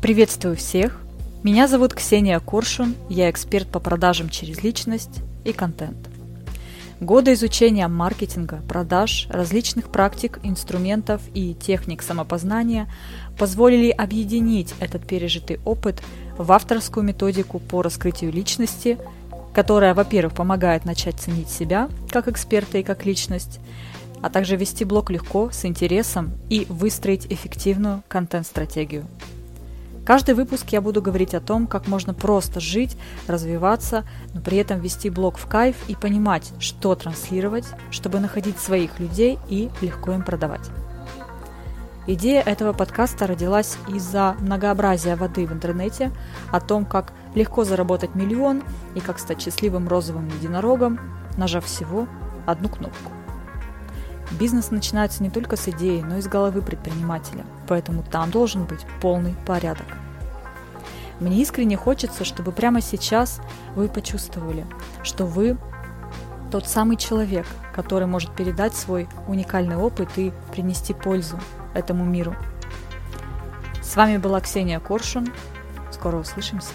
Приветствую всех! Меня зовут Ксения Коршун, я эксперт по продажам через личность и контент. Годы изучения маркетинга, продаж, различных практик, инструментов и техник самопознания позволили объединить этот пережитый опыт в авторскую методику по раскрытию личности, которая, во-первых, помогает начать ценить себя как эксперта и как личность, а также вести блог легко, с интересом и выстроить эффективную контент-стратегию. Каждый выпуск я буду говорить о том, как можно просто жить, развиваться, но при этом вести блог в кайф и понимать, что транслировать, чтобы находить своих людей и легко им продавать. Идея этого подкаста родилась из-за многообразия воды в интернете, о том, как легко заработать миллион и как стать счастливым розовым единорогом, нажав всего одну кнопку. Бизнес начинается не только с идеи, но и с головы предпринимателя, поэтому там должен быть полный порядок. Мне искренне хочется, чтобы прямо сейчас вы почувствовали, что вы тот самый человек, который может передать свой уникальный опыт и принести пользу этому миру. С вами была Ксения Коршун. Скоро услышимся.